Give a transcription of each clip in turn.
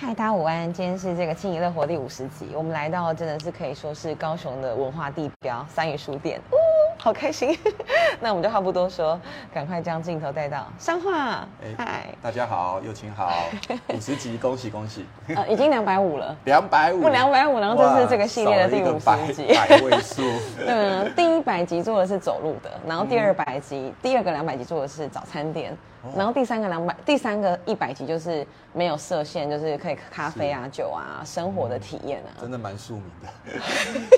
嗨，大家午安！今天是这个轻盈乐活第五十集，我们来到真的是可以说是高雄的文化地标三语书店，好开心！那我们就话不多说，赶快将镜头带到上画。嗨，大家好，友情好，五十集，恭喜恭喜！呃，已经两百五了，两百五，不两百五，然后这是这个系列的第五十集，百位数。嗯，第一百集做的是走路的，然后第二百集，第二个两百集做的是早餐店。然后第三个两百，第三个一百集就是没有设限，就是可以咖啡啊、酒啊、生活的体验啊，真的蛮庶民的，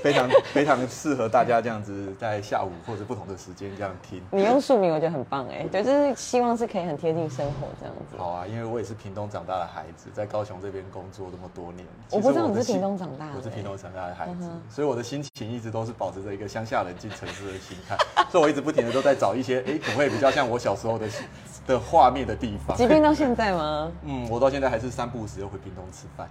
非常非常适合大家这样子在下午或者不同的时间这样听。你用庶民我觉得很棒哎，对，就是希望是可以很贴近生活这样子。好啊，因为我也是屏东长大的孩子，在高雄这边工作这么多年，我不知道你是屏东长大的，我是屏东长大的孩子，所以我的心情一直都是保持着一个乡下人进城市的心态，所以我一直不停的都在找一些哎，可不可以比较像我小时候的。的画面的地方，即便到现在吗？嗯，我到现在还是三不五时又回屏东吃饭。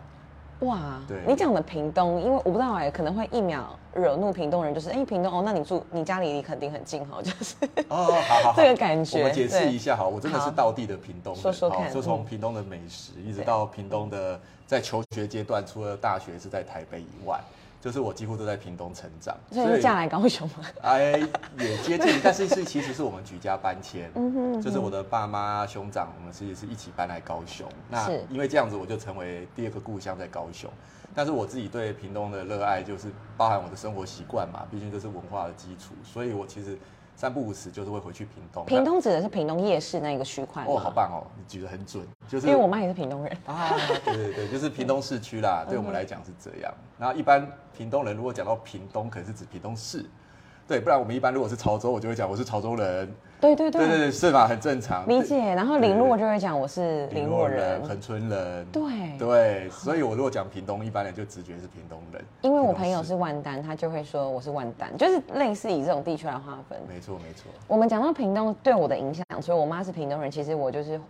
哇，对，你讲的屏东，因为我不知道哎，可能会一秒惹怒屏东人，就是哎，屏东哦，那你住你家里离肯定很近哈，就是哦，好好这个感觉。我们解释一下哈，我真的是道地的屏东人，说说看，就从屏东的美食，一直到屏东的在求学阶段，除了大学是在台北以外。就是我几乎都在屏东成长，所以嫁来高雄吗？哎，也接近，但是是其实是我们举家搬迁，嗯哼，就是我的爸妈兄长，我们其实是一起搬来高雄。那因为这样子，我就成为第二个故乡在高雄。但是我自己对屏东的热爱，就是包含我的生活习惯嘛，毕竟这是文化的基础，所以我其实。三不五时就是会回去屏东。屏东指的是屏东夜市那个区块哦，好棒哦，你举得很准，就是因为我妈也是屏东人啊，对对对，就是屏东市区啦，对我们来讲是这样。然后一般屏东人如果讲到屏东，可能是指屏东市。对，不然我们一般如果是潮州，我就会讲我是潮州人。对对对，对对是吧？很正常。理解。然后林洛就会讲我是林洛人，恒春人。对对，所以我如果讲屏东，一般人就直觉是屏东人。因为我朋友是万丹，他就会说我是万丹，就是类似以这种地区来划分。没错没错。我们讲到屏东对我的影响，所以我妈是屏东人，其实我就是。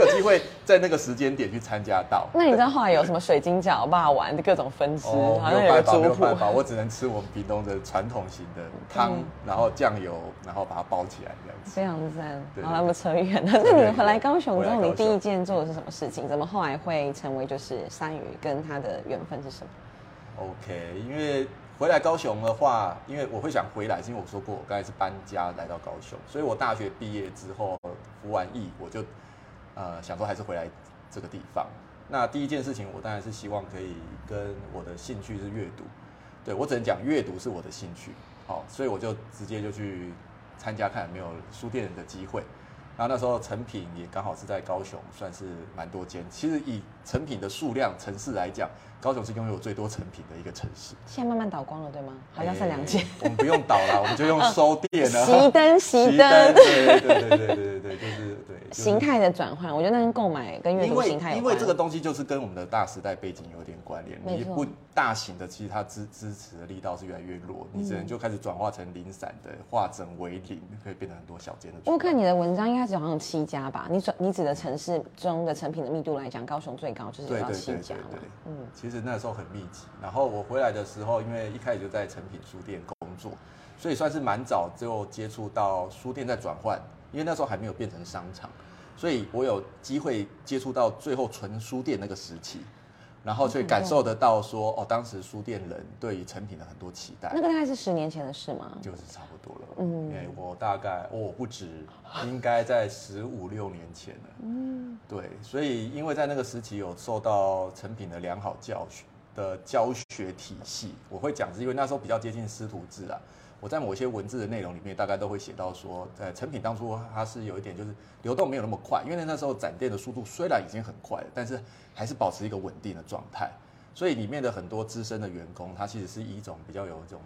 有机会在那个时间点去参加到，那你知道后来有什么水晶饺、霸丸的各种分支，好像有办法。我只能吃我们屏东的传统型的汤，然后酱油，然后把它包起来这样子。非常赞。好，了，我们扯远了。那你回来高雄之后，你第一件做的是什么事情？怎么后来会成为就是三鱼？跟他的缘分是什么？OK，因为回来高雄的话，因为我会想回来，是因为我说过我刚才是搬家来到高雄，所以我大学毕业之后服完役，我就。呃，想说还是回来这个地方。那第一件事情，我当然是希望可以跟我的兴趣是阅读。对我只能讲阅读是我的兴趣，好，所以我就直接就去参加看有没有书店的机会。然后那时候成品也刚好是在高雄，算是蛮多间。其实以成品的数量城市来讲，高雄是拥有最多成品的一个城市。现在慢慢倒光了，对吗？好像剩两间。我们不用倒了，我们就用 收店了。熄灯，熄灯。对对对对对对对，就是对。形态的转换，我觉得那跟购买跟阅读形态因为这个东西就是跟我们的大时代背景有点关联。你不大型的，其实它支支持的力道是越来越弱，你只能就开始转化成零散的，化整为零，可以变成很多小间的。我看你的文章应该是好像有七家吧？你转你指的城市中的成品的密度来讲，高雄最高就是要七家对，嗯，其实那时候很密集。然后我回来的时候，因为一开始就在成品书店工作，所以算是蛮早就接触到书店在转换。因为那时候还没有变成商场，所以我有机会接触到最后纯书店那个时期，然后所以感受得到说，哦，当时书店人对于成品的很多期待。那个大概是十年前的事吗？就是差不多了。嗯，因为我大概我不止，应该在十五六年前了。嗯，对，所以因为在那个时期有受到成品的良好教学的教学体系，我会讲是因为那时候比较接近师徒制啊。我在某些文字的内容里面，大概都会写到说，在成品当初它是有一点就是流动没有那么快，因为那时候展店的速度虽然已经很快了，但是还是保持一个稳定的状态，所以里面的很多资深的员工，他其实是以一种比较有一种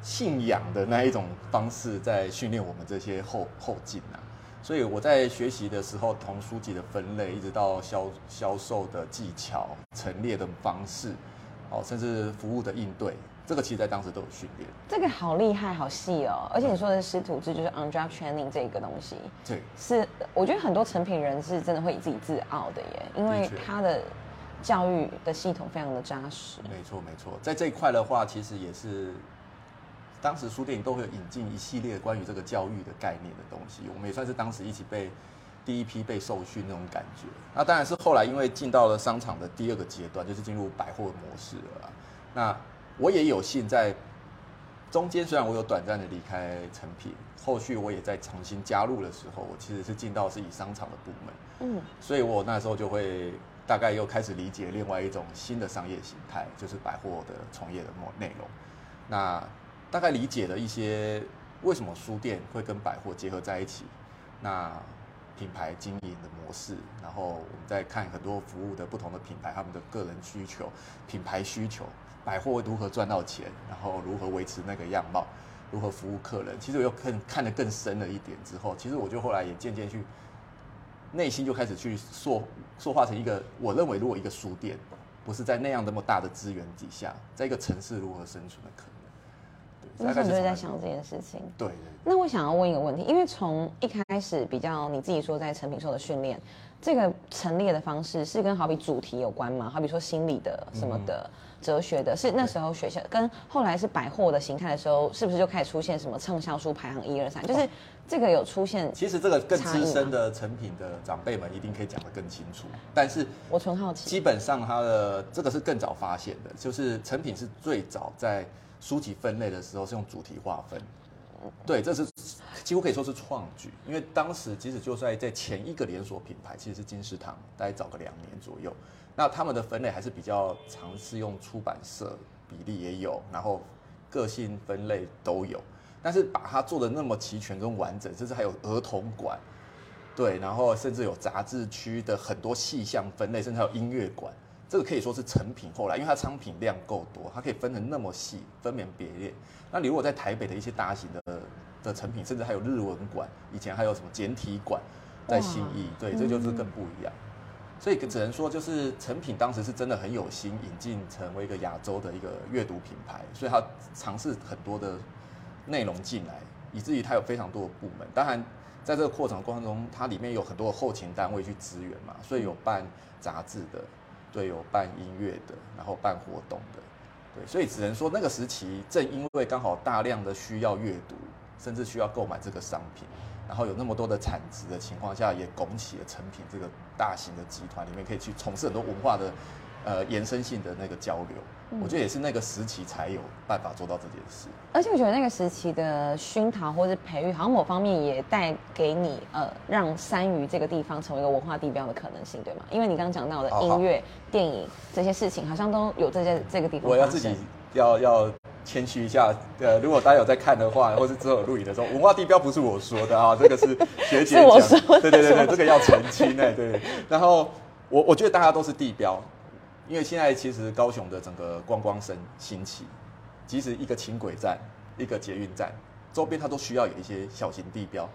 信仰的那一种方式在训练我们这些后后进啊，所以我在学习的时候，从书籍的分类，一直到销销售的技巧、陈列的方式，哦，甚至服务的应对。这个其实，在当时都有训练。这个好厉害，好细哦！而且你说的师徒制，就是 on job training 这个东西，对，是我觉得很多成品人是真的会以自己自傲的耶，因为他的教育的系统非常的扎实。没错，没错，在这一块的话，其实也是当时书店都会引进一系列关于这个教育的概念的东西，我们也算是当时一起被第一批被受训那种感觉。那当然是后来因为进到了商场的第二个阶段，就是进入百货模式了。那我也有幸在中间，虽然我有短暂的离开成品，后续我也在重新加入的时候，我其实是进到是以商场的部门。嗯，所以我那时候就会大概又开始理解另外一种新的商业形态，就是百货的从业的模内容。那大概理解了一些为什么书店会跟百货结合在一起，那品牌经营的模式，然后我们再看很多服务的不同的品牌，他们的个人需求、品牌需求，百货如何赚到钱，然后如何维持那个样貌，如何服务客人。其实我又更看得更深了一点之后，其实我就后来也渐渐去内心就开始去塑塑化成一个，我认为如果一个书店不是在那样那么大的资源底下，在一个城市如何生存的可能。那时候你就在想这件事情。对。那我想要问一个问题，因为从一开始比较你自己说在成品受的训练，这个陈列的方式是跟好比主题有关吗？好比说心理的什么的、哲学的，是那时候学校跟后来是百货的形态的时候，是不是就开始出现什么畅销书排行一二三？就是这个有出现。其实这个更资深的成品的长辈们一定可以讲得更清楚，但是我纯好奇，基本上它的这个是更早发现的，就是成品是最早在。书籍分类的时候是用主题划分，对，这是几乎可以说是创举，因为当时即使就算在前一个连锁品牌，其实是金石堂，大概早个两年左右，那他们的分类还是比较尝试用出版社比例也有，然后个性分类都有，但是把它做的那么齐全跟完整，甚至还有儿童馆，对，然后甚至有杂志区的很多细项分类，甚至还有音乐馆。这个可以说是成品后来，因为它商品量够多，它可以分成那么细，分门别类。那你如果在台北的一些大型的的成品，甚至还有日文馆，以前还有什么简体馆，在新义，对，这就是更不一样。所以只能说，就是成品当时是真的很有心引进成为一个亚洲的一个阅读品牌，所以它尝试很多的内容进来，以至于它有非常多的部门。当然，在这个扩展过程中，它里面有很多后勤单位去支援嘛，所以有办杂志的。对，有办音乐的，然后办活动的，对，所以只能说那个时期正因为刚好大量的需要阅读，甚至需要购买这个商品，然后有那么多的产值的情况下，也拱起了成品这个大型的集团里面可以去从事很多文化的。呃，延伸性的那个交流，我觉得也是那个时期才有办法做到这件事。而且我觉得那个时期的熏陶或者培育，好像某方面也带给你呃，让三余这个地方成为一个文化地标的可能性，对吗？因为你刚刚讲到的音乐、电影这些事情，好像都有这些这个地方。我要自己要要谦虚一下，呃，如果大家有在看的话，或是之后录影的时候，文化地标不是我说的啊，这个是学姐讲，对对对对，这个要澄清哎，对。然后我我觉得大家都是地标。因为现在其实高雄的整个观光生兴起，即使一个轻轨站、一个捷运站，周边它都需要有一些小型地标，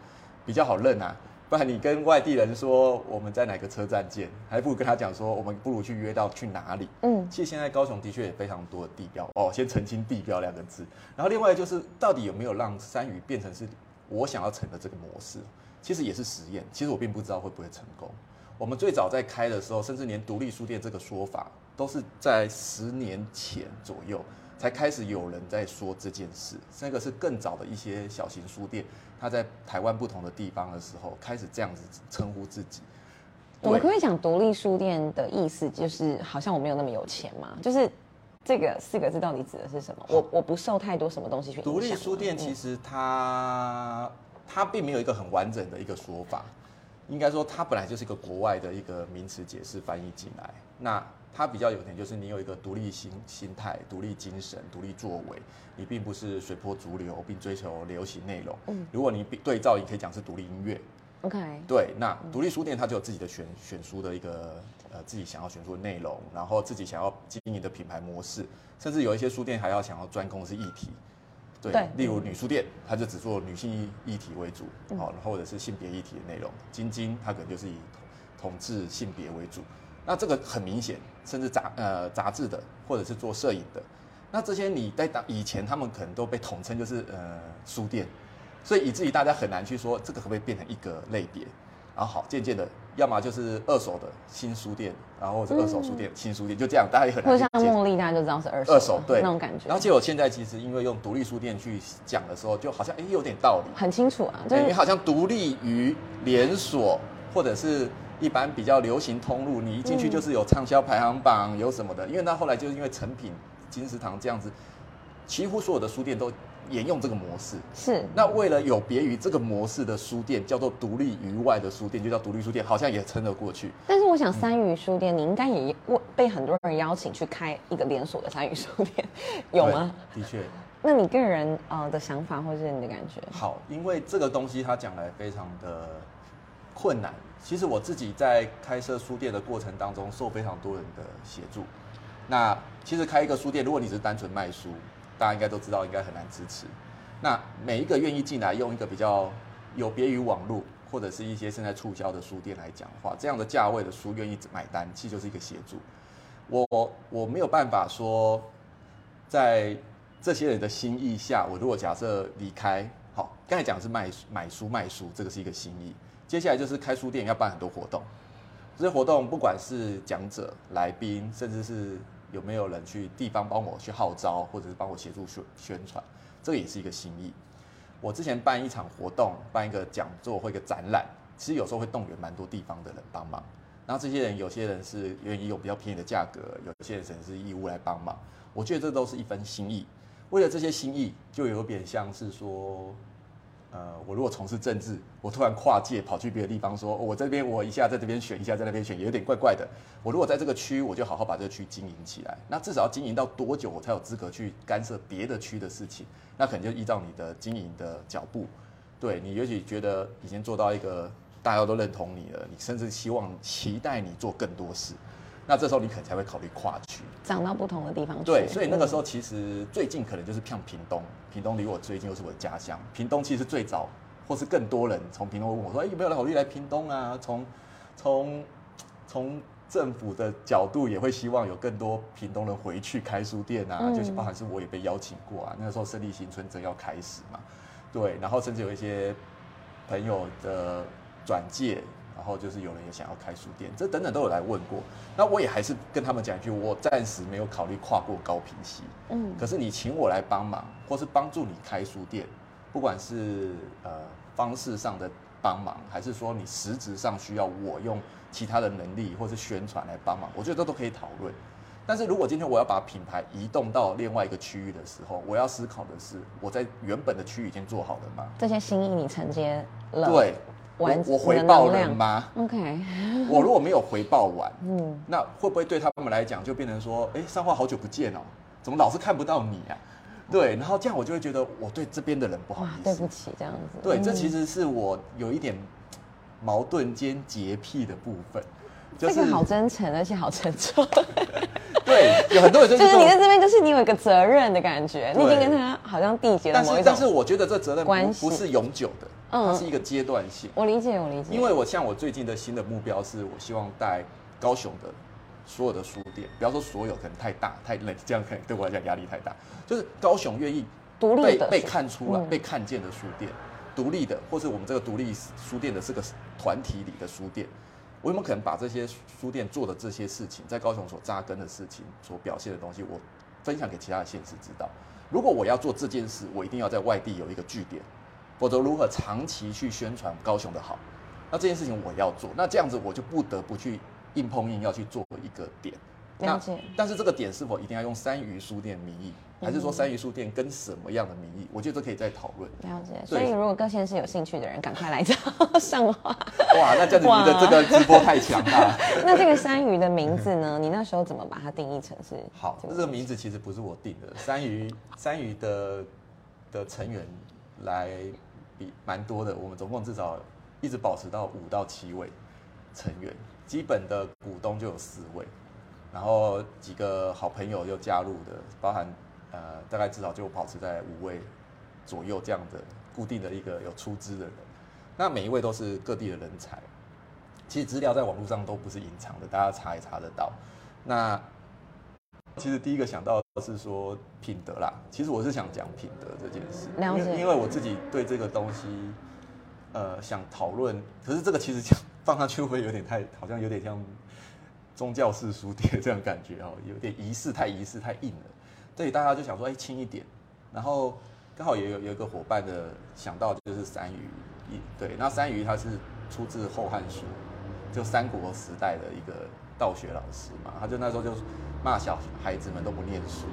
比较好认啊。不然你跟外地人说我们在哪个车站见，还不如跟他讲说我们不如去约到去哪里。嗯，其实现在高雄的确也非常多的地标哦。先澄清地标两个字，然后另外就是到底有没有让山屿变成是我想要成的这个模式，其实也是实验。其实我并不知道会不会成功。我们最早在开的时候，甚至连独立书店这个说法。都是在十年前左右才开始有人在说这件事，那个是更早的一些小型书店，他在台湾不同的地方的时候开始这样子称呼自己。我们可以讲独立书店的意思，就是好像我没有那么有钱嘛？就是这个四个字到底指的是什么？我我不受太多什么东西去。独立书店其实它它并没有一个很完整的一个说法，应该说它本来就是一个国外的一个名词解释翻译进来，那。它比较有点，就是你有一个独立心心态、独立精神、独立作为，你并不是随波逐流，并追求流行内容。嗯，如果你对照，你可以讲是独立音乐。OK。对，那独立书店它就有自己的选选书的一个呃自己想要选书的内容，然后自己想要经营的品牌模式，甚至有一些书店还要想要专攻的是议题。对。例如女书店，它就只做女性议议题为主，好，或者是性别议题的内容。晶晶它可能就是以同志性别为主。那这个很明显，甚至杂呃杂志的，或者是做摄影的，那这些你在当以前他们可能都被统称就是呃书店，所以以至于大家很难去说这个可不可以变成一个类别。然后好，渐渐的，要么就是二手的新书店，然后是二手书店、新书店，就这样，大家也很难。或者像茉莉，大家就知道是二手。二手对那种感觉。然后结果现在其实因为用独立书店去讲的时候，就好像哎有点道理。很清楚啊，对，因为好像独立于连锁。或者是一般比较流行通路，你一进去就是有畅销排行榜，有什么的。因为那后来就是因为成品、金石堂这样子，几乎所有的书店都沿用这个模式。是。那为了有别于这个模式的书店，叫做独立于外的书店，就叫独立书店，好像也撑得过去。但是我想，三语书店你应该也被很多人邀请去开一个连锁的三语书店，有吗？的确。那你个人呃的想法或是你的感觉？好，因为这个东西它讲来非常的困难。其实我自己在开设书店的过程当中，受非常多人的协助。那其实开一个书店，如果你只是单纯卖书，大家应该都知道，应该很难支持。那每一个愿意进来用一个比较有别于网络或者是一些现在促销的书店来讲话，这样的价位的书愿意买单，其实就是一个协助。我我没有办法说在。这些人的心意下，我如果假设离开，好，刚才讲的是卖买书卖书，这个是一个心意。接下来就是开书店要办很多活动，这些活动不管是讲者、来宾，甚至是有没有人去地方帮我去号召，或者是帮我协助宣宣传，这个也是一个心意。我之前办一场活动，办一个讲座或一个展览，其实有时候会动员蛮多地方的人帮忙。然后这些人有些人是愿意用比较便宜的价格，有些人是义务来帮忙。我觉得这都是一份心意。为了这些心意，就有点像是说，呃，我如果从事政治，我突然跨界跑去别的地方，说我这边我一下在这边选，一下在那边选，有点怪怪的。我如果在这个区，我就好好把这个区经营起来。那至少要经营到多久，我才有资格去干涉别的区的事情？那可能就依照你的经营的脚步，对你也许觉得已经做到一个大家都认同你了，你甚至希望期待你做更多事。那这时候你可能才会考虑跨区，涨到不同的地方去。对，所以那个时候其实最近可能就是像屏东，屏东离我最近又是我的家乡。屏东其实最早或是更多人从屏东问我说：“哎，有没有人考虑来屏东啊？”从从从政府的角度也会希望有更多屏东人回去开书店啊，就是包含是我也被邀请过啊。那个时候胜利新村正要开始嘛，对，然后甚至有一些朋友的转介。然后就是有人也想要开书店，这等等都有来问过。那我也还是跟他们讲一句，我暂时没有考虑跨过高平溪。嗯，可是你请我来帮忙，或是帮助你开书店，不管是呃方式上的帮忙，还是说你实质上需要我用其他的能力或是宣传来帮忙，我觉得这都可以讨论。但是如果今天我要把品牌移动到另外一个区域的时候，我要思考的是，我在原本的区域已经做好了吗？这些心意你承接了？对。我回报了吗？OK，我如果没有回报完，嗯，那会不会对他们来讲就变成说，哎，三花好久不见哦，怎么老是看不到你啊？对，然后这样我就会觉得我对这边的人不好意思，对不起，这样子。对，这其实是我有一点矛盾兼洁癖的部分。这个好真诚，而且好沉重。对，有很多人就是你在这边，就是你有一个责任的感觉，你已经跟他好像缔结了某一种但是我觉得这责任关系不是永久的。它是一个阶段性，我理解，我理解。因为我像我最近的新的目标是，我希望带高雄的所有的书店，不要说所有，可能太大太累，这样可能对我来讲压力太大。就是高雄愿意独立的被看出来、被看见的书店，独立的，或是我们这个独立书店的这个团体里的书店，我有没有可能把这些书店做的这些事情，在高雄所扎根的事情，所表现的东西，我分享给其他的县市知道？如果我要做这件事，我一定要在外地有一个据点。否则如何长期去宣传高雄的好？那这件事情我要做，那这样子我就不得不去硬碰硬要去做一个点。了解。但是这个点是否一定要用三鱼书店名义，还是说三鱼书店跟什么样的名义？我觉得这可以再讨论。了解。所以如果各县市有兴趣的人，赶快来找上话。哇，那这样子你的这个直播太强了。那这个三鱼的名字呢？你那时候怎么把它定义成是？好，这个名字其实不是我定的，三鱼三鱼的的成员来。蛮多的，我们总共至少一直保持到五到七位成员，基本的股东就有四位，然后几个好朋友又加入的，包含呃大概至少就保持在五位左右这样的固定的一个有出资的人，那每一位都是各地的人才，其实资料在网络上都不是隐藏的，大家查也查得到。那其实第一个想到是说品德啦，其实我是想讲品德这件事，因为因为我自己对这个东西，呃，想讨论，可是这个其实讲放上去会有点太，好像有点像宗教式书店这样感觉哦，有点仪式太仪式太硬了，所以大家就想说，哎，轻一点，然后刚好也有有一个伙伴的想到就是三鱼，一对，那三鱼它是出自《后汉书》，就三国时代的一个道学老师嘛，他就那时候就骂小孩子们都不念书，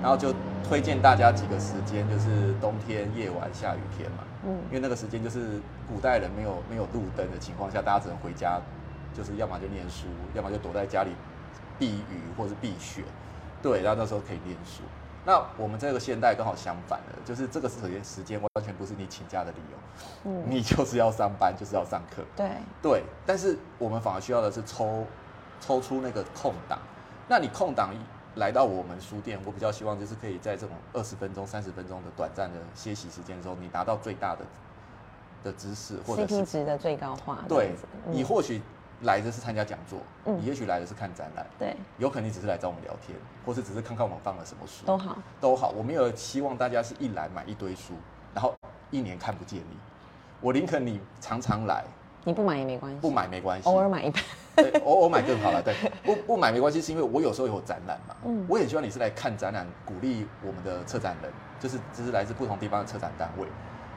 然后就推荐大家几个时间，就是冬天夜晚下雨天嘛，嗯，因为那个时间就是古代人没有没有路灯的情况下，大家只能回家，就是要么就念书，要么就躲在家里避雨或是避雪，对，然后那时候可以念书。那我们这个现代刚好相反的，就是这个时间时间完全不是你请假的理由，嗯，你就是要上班，就是要上课，对。对。但是我们反而需要的是抽抽出那个空档。那你空档来到我们书店，我比较希望就是可以在这种二十分钟、三十分钟的短暂的歇息时间中，你达到最大的的知识或者 CP 值的最高化。对，你或许。来的是参加讲座，你也许来的是看展览，对，有可能你只是来找我们聊天，或是只是看看我们放了什么书，都好，都好。我没有希望大家是一来买一堆书，然后一年看不见你。我宁可你常常来，你不买也没关系，不买没关系，偶尔买一本，对，偶尔买更好了。对，不不买没关系，是因为我有时候有展览嘛，嗯，我也希望你是来看展览，鼓励我们的策展人，就是这是来自不同地方的策展单位。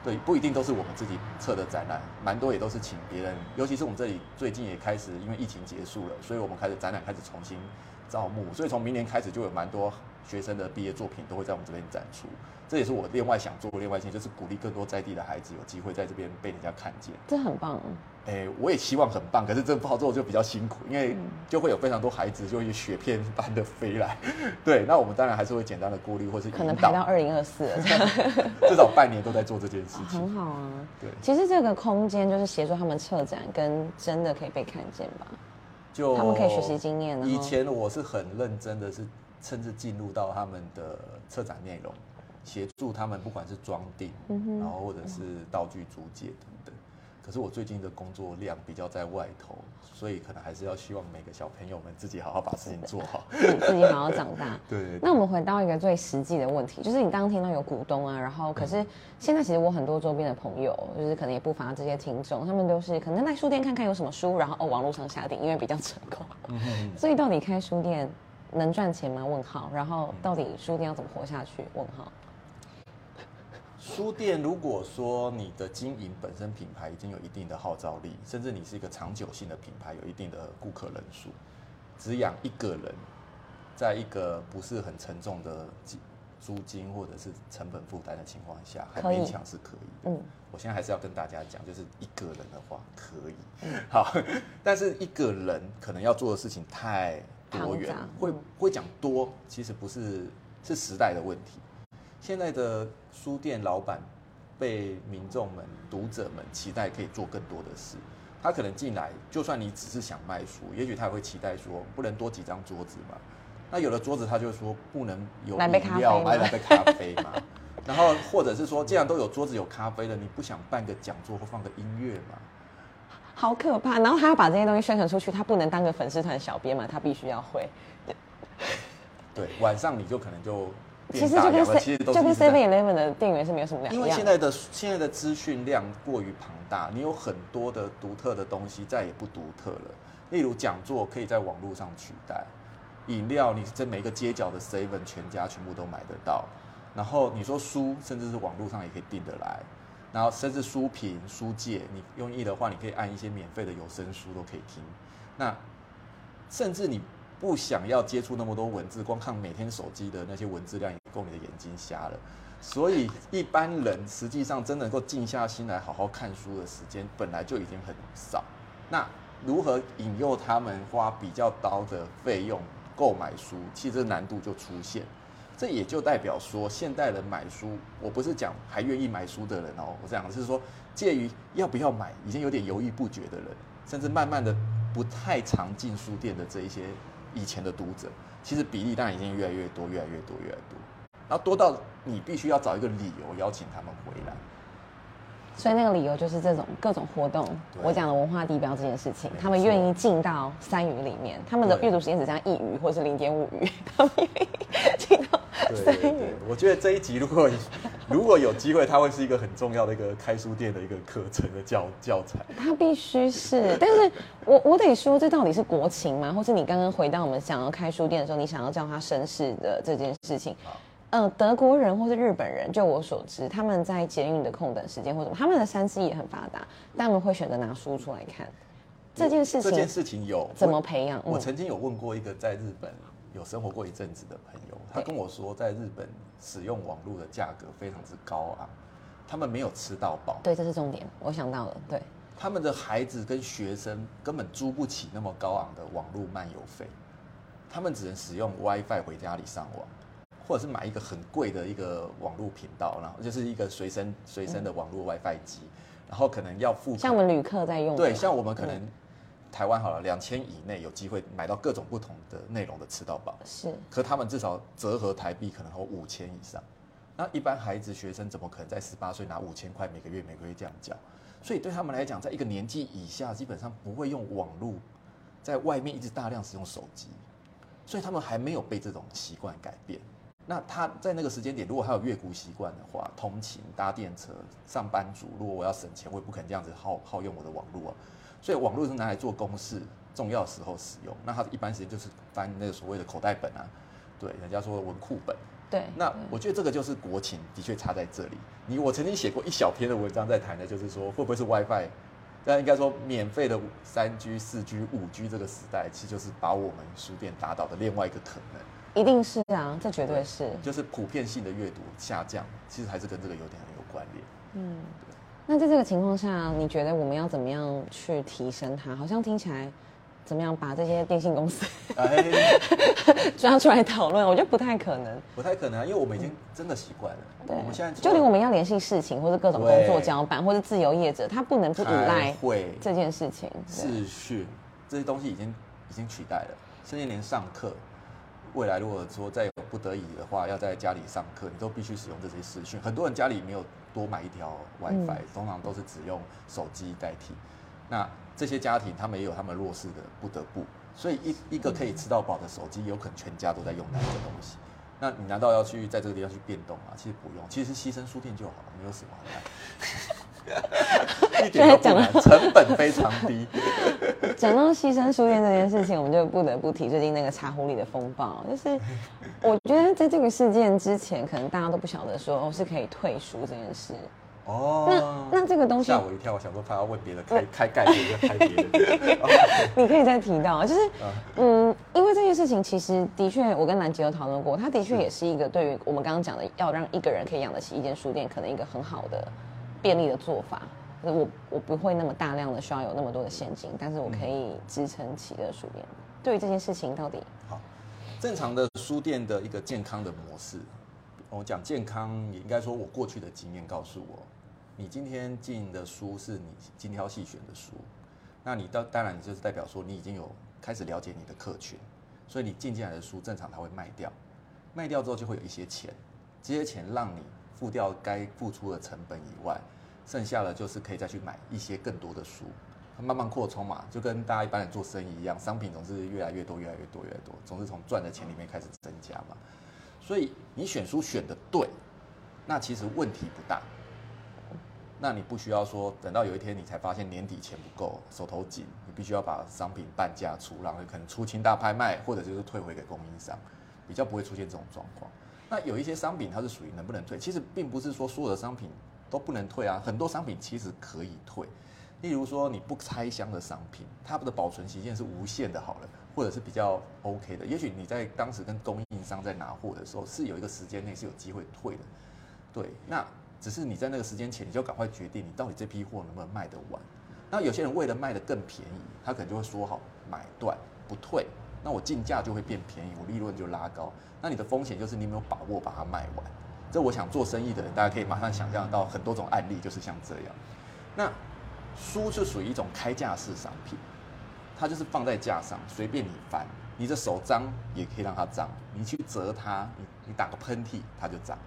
对，不一定都是我们自己策的展览，蛮多也都是请别人，尤其是我们这里最近也开始，因为疫情结束了，所以我们开始展览开始重新招募，所以从明年开始就有蛮多学生的毕业作品都会在我们这边展出。这也是我另外想做另外一件，就是鼓励更多在地的孩子有机会在这边被人家看见。这很棒。哎，我也希望很棒，可是这不好做就比较辛苦，因为就会有非常多孩子就会雪片般的飞来。对，那我们当然还是会简单的过滤或是可能排到二零二四了，至少半年都在做这件事情。很好啊。对，其实这个空间就是协助他们策展，跟真的可以被看见吧。就他们可以学习经验。以前我是很认真的，是甚至进入到他们的策展内容。协助他们，不管是装订，然后或者是道具租借等等。可是我最近的工作量比较在外头，所以可能还是要希望每个小朋友们自己好好把事情做好，自己好好长大。对。那我们回到一个最实际的问题，就是你刚刚听到有股东啊，然后可是现在其实我很多周边的朋友，就是可能也不乏这些听众，他们都是可能在书店看看有什么书，然后哦网络上下订，因为比较成功。所以到底开书店能赚钱吗？问号。然后到底书店要怎么活下去？问号。书店如果说你的经营本身品牌已经有一定的号召力，甚至你是一个长久性的品牌，有一定的顾客人数，只养一个人，在一个不是很沉重的租金或者是成本负担的情况下，还勉强是可以。嗯，我现在还是要跟大家讲，就是一个人的话可以，好，但是一个人可能要做的事情太多元，会会讲多，其实不是是时代的问题。现在的书店老板被民众们、读者们期待可以做更多的事。他可能进来，就算你只是想卖书，也许他也会期待说，不能多几张桌子嘛？那有了桌子，他就说不能有饮料，买两杯咖啡嘛？然后或者是说，既然都有桌子、有咖啡了，你不想办个讲座或放个音乐吗？好可怕！然后他要把这些东西宣传出去，他不能当个粉丝团小编嘛？他必须要会。对，晚上你就可能就。其实就跟就跟 Seven Eleven 的店员是没有什么两样。因为现在的现在的资讯量过于庞大，你有很多的独特的东西再也不独特了。例如讲座可以在网络上取代，饮料你在每个街角的 Seven 全家全部都买得到。然后你说书，甚至是网络上也可以订得来。然后甚至书评、书借，你用意的话，你可以按一些免费的有声书都可以听。那甚至你。不想要接触那么多文字，光看每天手机的那些文字量也够你的眼睛瞎了。所以一般人实际上真能够静下心来好好看书的时间本来就已经很少。那如何引诱他们花比较高的费用购买书，其实难度就出现。这也就代表说，现代人买书，我不是讲还愿意买书的人哦，我讲的是说，介于要不要买，已经有点犹豫不决的人，甚至慢慢的不太常进书店的这一些。以前的读者，其实比例当然已经越来越多，越来越多，越来越多，然后多到你必须要找一个理由邀请他们回来。所以那个理由就是这种各种活动，我讲的文化地标这件事情，他们愿意进到三语里面，他们的阅读时间只剩一语或者是零点五语，他们愿意进到三语。我觉得这一集如果 如果有机会，它会是一个很重要的一个开书店的一个课程的教教材。它必须是，但是我我得说，这到底是国情吗？或是你刚刚回到我们想要开书店的时候，你想要叫它绅士的这件事情？呃，德国人或是日本人，就我所知，他们在捷运的空等时间或者他们的三 C 也很发达，但他们会选择拿书出来看。这件事情，这件事情有怎么培养？我曾经有问过一个在日本有生活过一阵子的朋友，他跟我说，在日本使用网络的价格非常之高昂，他们没有吃到饱。对，这是重点，我想到了。对，他们的孩子跟学生根本租不起那么高昂的网络漫游费，他们只能使用 WiFi 回家里上网。或者是买一个很贵的一个网络频道，然后就是一个随身随身的网络 WiFi 机，然后可能要付像我们旅客在用对，像我们可能台湾好了，两千以内有机会买到各种不同的内容的吃到饱，是。可他们至少折合台币可能有五千以上，那一般孩子学生怎么可能在十八岁拿五千块每个月每个月这样交？所以对他们来讲，在一个年纪以下，基本上不会用网络，在外面一直大量使用手机，所以他们还没有被这种习惯改变。那他在那个时间点，如果他有月股习惯的话，通勤搭电车、上班族，如果我要省钱，我也不可能这样子耗耗用我的网络啊。所以网络是拿来做公事重要时候使用。那他一般时间就是翻那个所谓的口袋本啊，对，人家说文库本。对。那我觉得这个就是国情的确差在这里。你我曾经写过一小篇的文章在谈的，就是说会不会是 WiFi？那应该说免费的三 G、四 G、五 G 这个时代，其实就是把我们书店打倒的另外一个可能。一定是啊，这绝对是，就是普遍性的阅读下降，其实还是跟这个有点很有关联。嗯，那在这个情况下，你觉得我们要怎么样去提升它？好像听起来，怎么样把这些电信公司 抓出来讨论？我觉得不太可能，不太可能啊，因为我们已经真的习惯了。对，我们现在就连我们要联系事情，或者各种工作交办，或者自由业者，他不能不依赖会这件事情。视讯这些东西已经已经取代了，甚至连上课。未来如果说再有不得已的话，要在家里上课，你都必须使用这些视讯。很多人家里没有多买一条 WiFi，通常都是只用手机代替。那这些家庭他们也有他们弱势的不得不，所以一一个可以吃到饱的手机，有可能全家都在用那个东西。那你难道要去在这个地方去变动吗？其实不用，其实牺牲书店就好了，没有什么好 一点都不难，成本非常低。讲到牺牲书店这件事情，我们就不得不提最近那个茶壶里的风暴。就是我觉得在这个事件之前，可能大家都不晓得说是可以退书这件事。哦，那那这个东西吓我一跳，我想说他要问别的开开盖子就开别的。你可以再提到，就是嗯，因为这件事情其实的确，我跟南杰有讨论过，他的确也是一个对于我们刚刚讲的要让一个人可以养得起一间书店，可能一个很好的。便利的做法，我我不会那么大量的需要有那么多的现金，但是我可以支撑起的书店。对于这件事情，到底？好。正常的书店的一个健康的模式，我讲健康也应该说，我过去的经验告诉我，你今天进的书是你精挑细选的书，那你当当然你就是代表说你已经有开始了解你的客群，所以你进进来的书正常它会卖掉，卖掉之后就会有一些钱，这些钱让你付掉该付出的成本以外。剩下的就是可以再去买一些更多的书，慢慢扩充嘛，就跟大家一般人做生意一样，商品总是越来越多，越来越多，越来越多，总是从赚的钱里面开始增加嘛。所以你选书选的对，那其实问题不大。那你不需要说等到有一天你才发现年底钱不够，手头紧，你必须要把商品半价出，然后可能出清大拍卖，或者就是退回给供应商，比较不会出现这种状况。那有一些商品它是属于能不能退，其实并不是说所有的商品。都不能退啊！很多商品其实可以退，例如说你不拆箱的商品，它的保存期限是无限的，好了，或者是比较 OK 的。也许你在当时跟供应商在拿货的时候，是有一个时间内是有机会退的，对。那只是你在那个时间前，你就赶快决定你到底这批货能不能卖得完。那有些人为了卖得更便宜，他可能就会说好买断不退，那我进价就会变便宜，我利润就拉高。那你的风险就是你没有把握把它卖完。这我想做生意的人，大家可以马上想象到很多种案例，就是像这样。那书是属于一种开架式商品，它就是放在架上，随便你翻，你的手脏也可以让它脏，你去折它，你你打个喷嚏它就脏。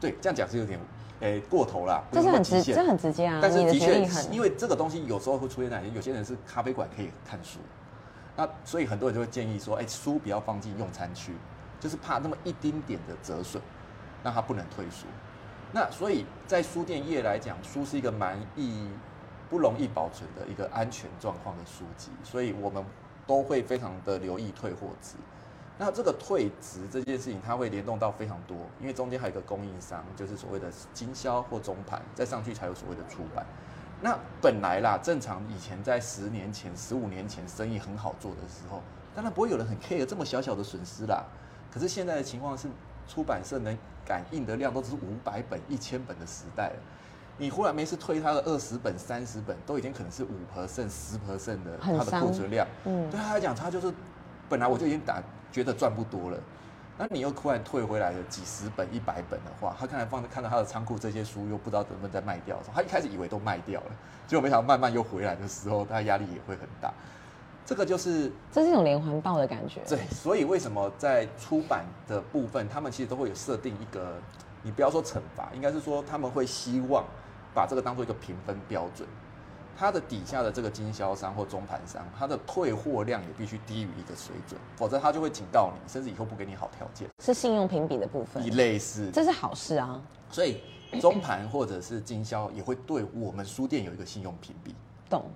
对，这样讲是有点诶过头了，这是很直，这很直接啊。但是的确，因为这个东西有时候会出现在有些人是咖啡馆可以看书，那所以很多人就会建议说，哎，书不要放进用餐区，就是怕那么一丁点的折损。那它不能退书，那所以在书店业来讲，书是一个蛮易不容易保存的一个安全状况的书籍，所以我们都会非常的留意退货值。那这个退值这件事情，它会联动到非常多，因为中间还有一个供应商，就是所谓的经销或中盘，再上去才有所谓的出版。那本来啦，正常以前在十年前、十五年前生意很好做的时候，当然不会有人很 care 这么小小的损失啦。可是现在的情况是，出版社能感应的量都是五百本、一千本的时代了。你忽然没事推他的二十本、三十本，都已经可能是五 percent、十 percent 的它的库存量。嗯，对他来讲，他就是本来我就已经打觉得赚不多了，那你又突然退回来了几十本、一百本的话，他看来放看到他的仓库这些书又不知道能不能再卖掉的时候，他一开始以为都卖掉了，结果没想到慢慢又回来的时候，他压力也会很大。这个就是这是一种连环爆的感觉。对，所以为什么在出版的部分，他们其实都会有设定一个，你不要说惩罚，应该是说他们会希望。把这个当做一个评分标准，它的底下的这个经销商或中盘商，它的退货量也必须低于一个水准，否则他就会警告你，甚至以后不给你好条件。是信用评比的部分，一类似，这是好事啊。所以中盘或者是经销也会对我们书店有一个信用评比。懂。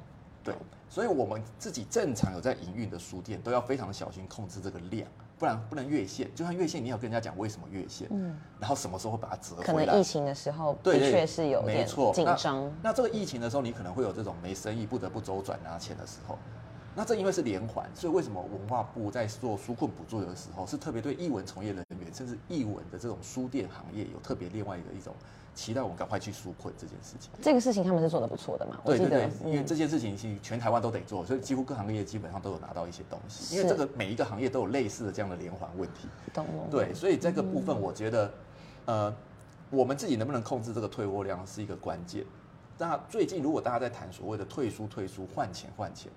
对，所以我们自己正常有在营运的书店，都要非常小心控制这个量。不然不能越线，就算越线，你要跟人家讲为什么越线，嗯，然后什么时候会把它折回来？可能疫情的时候的确是有点紧张。那这个疫情的时候，你可能会有这种没生意、不得不周转拿钱的时候。那正因为是连环，所以为什么文化部在做纾困补助的时候，是特别对译文从业人员，甚至译文的这种书店行业有特别另外一个一种。期待我们赶快去纾困这件事情。这个事情他们是做的不错的嘛？对对对，因为这件事情其实全台湾都得做，所以几乎各行业基本上都有拿到一些东西。因为这个每一个行业都有类似的这样的连环问题。对，所以这个部分我觉得，呃，我们自己能不能控制这个退货量是一个关键。那最近如果大家在谈所谓的退书、退书换钱、换钱，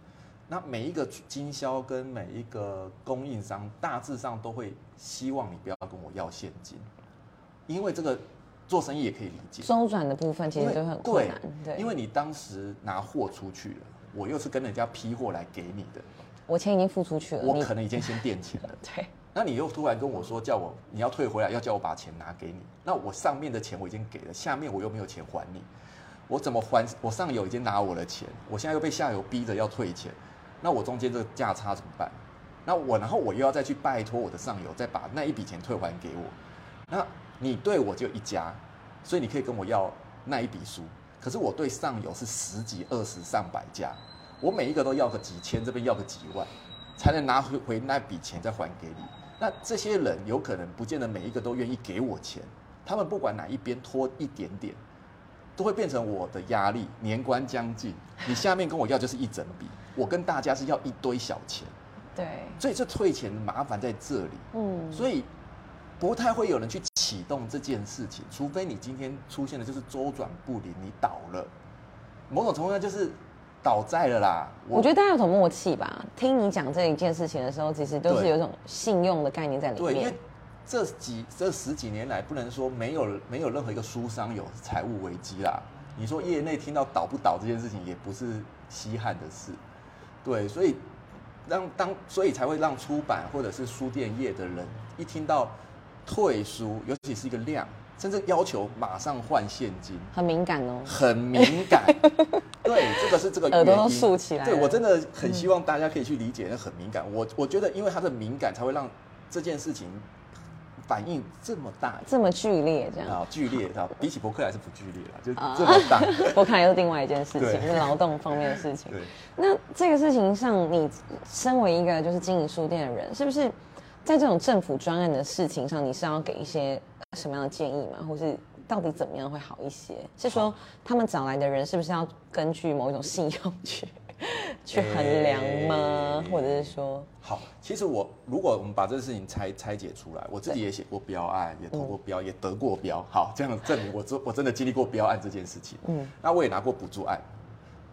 那每一个经销跟每一个供应商大致上都会希望你不要跟我要现金，因为这个。做生意也可以理解，周转的部分其实就很困难。对，因为你当时拿货出去了，我又是跟人家批货来给你的，我钱已经付出去了，我可能已经先垫钱了。对，那你又突然跟我说叫我你要退回来，要叫我把钱拿给你，那我上面的钱我已经给了，下面我又没有钱还你，我怎么还？我上游已经拿我的钱，我现在又被下游逼着要退钱，那我中间这个价差怎么办？那我然后我又要再去拜托我的上游，再把那一笔钱退还给我，那。你对我就一家，所以你可以跟我要那一笔书。可是我对上游是十几、二十、上百家，我每一个都要个几千，这边要个几万，才能拿回回那笔钱再还给你。那这些人有可能不见得每一个都愿意给我钱，他们不管哪一边拖一点点，都会变成我的压力。年关将近，你下面跟我要就是一整笔，我跟大家是要一堆小钱。对，所以这退钱麻烦在这里。嗯，所以。不太会有人去启动这件事情，除非你今天出现的就是周转不灵，你倒了，某种程度上就是倒债了啦。我觉得大家有种默契吧。听你讲这一件事情的时候，其实都是有一种信用的概念在里面。对，因为这几这十几年来，不能说没有没有任何一个书商有财务危机啦。你说业内听到倒不倒这件事情，也不是稀罕的事。对，所以让当所以才会让出版或者是书店业的人一听到。退书，尤其是一个量，甚至要求马上换现金，很敏感哦，很敏感。对，这个是这个耳朵都竖起来。对我真的很希望大家可以去理解，那很敏感。我我觉得，因为它的敏感，才会让这件事情反应这么大，这么剧烈，这样啊，剧烈啊，比起博客还是不剧烈了，就这么大。博客又是另外一件事情，是劳动方面的事情。对，那这个事情上，你身为一个就是经营书店的人，是不是？在这种政府专案的事情上，你是要给一些什么样的建议吗？或是到底怎么样会好一些？是说他们找来的人是不是要根据某一种信用去 去衡量吗？或者是说，好，其实我如果我们把这个事情拆拆解出来，我自己也写过标案，也投过标，也得过标，好，这样证明我真我真的经历过标案这件事情。嗯，那我也拿过补助案。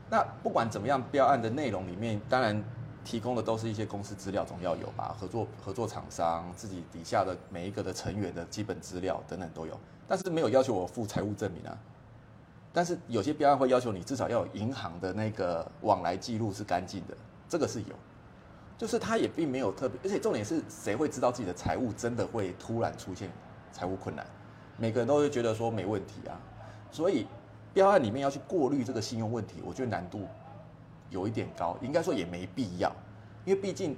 那不管怎么样，标案的内容里面，当然。提供的都是一些公司资料，总要有吧？合作合作厂商自己底下的每一个的成员的基本资料等等都有，但是没有要求我付财务证明啊。但是有些标案会要求你至少要有银行的那个往来记录是干净的，这个是有。就是他也并没有特别，而且重点是谁会知道自己的财务真的会突然出现财务困难？每个人都会觉得说没问题啊。所以标案里面要去过滤这个信用问题，我觉得难度。有一点高，应该说也没必要，因为毕竟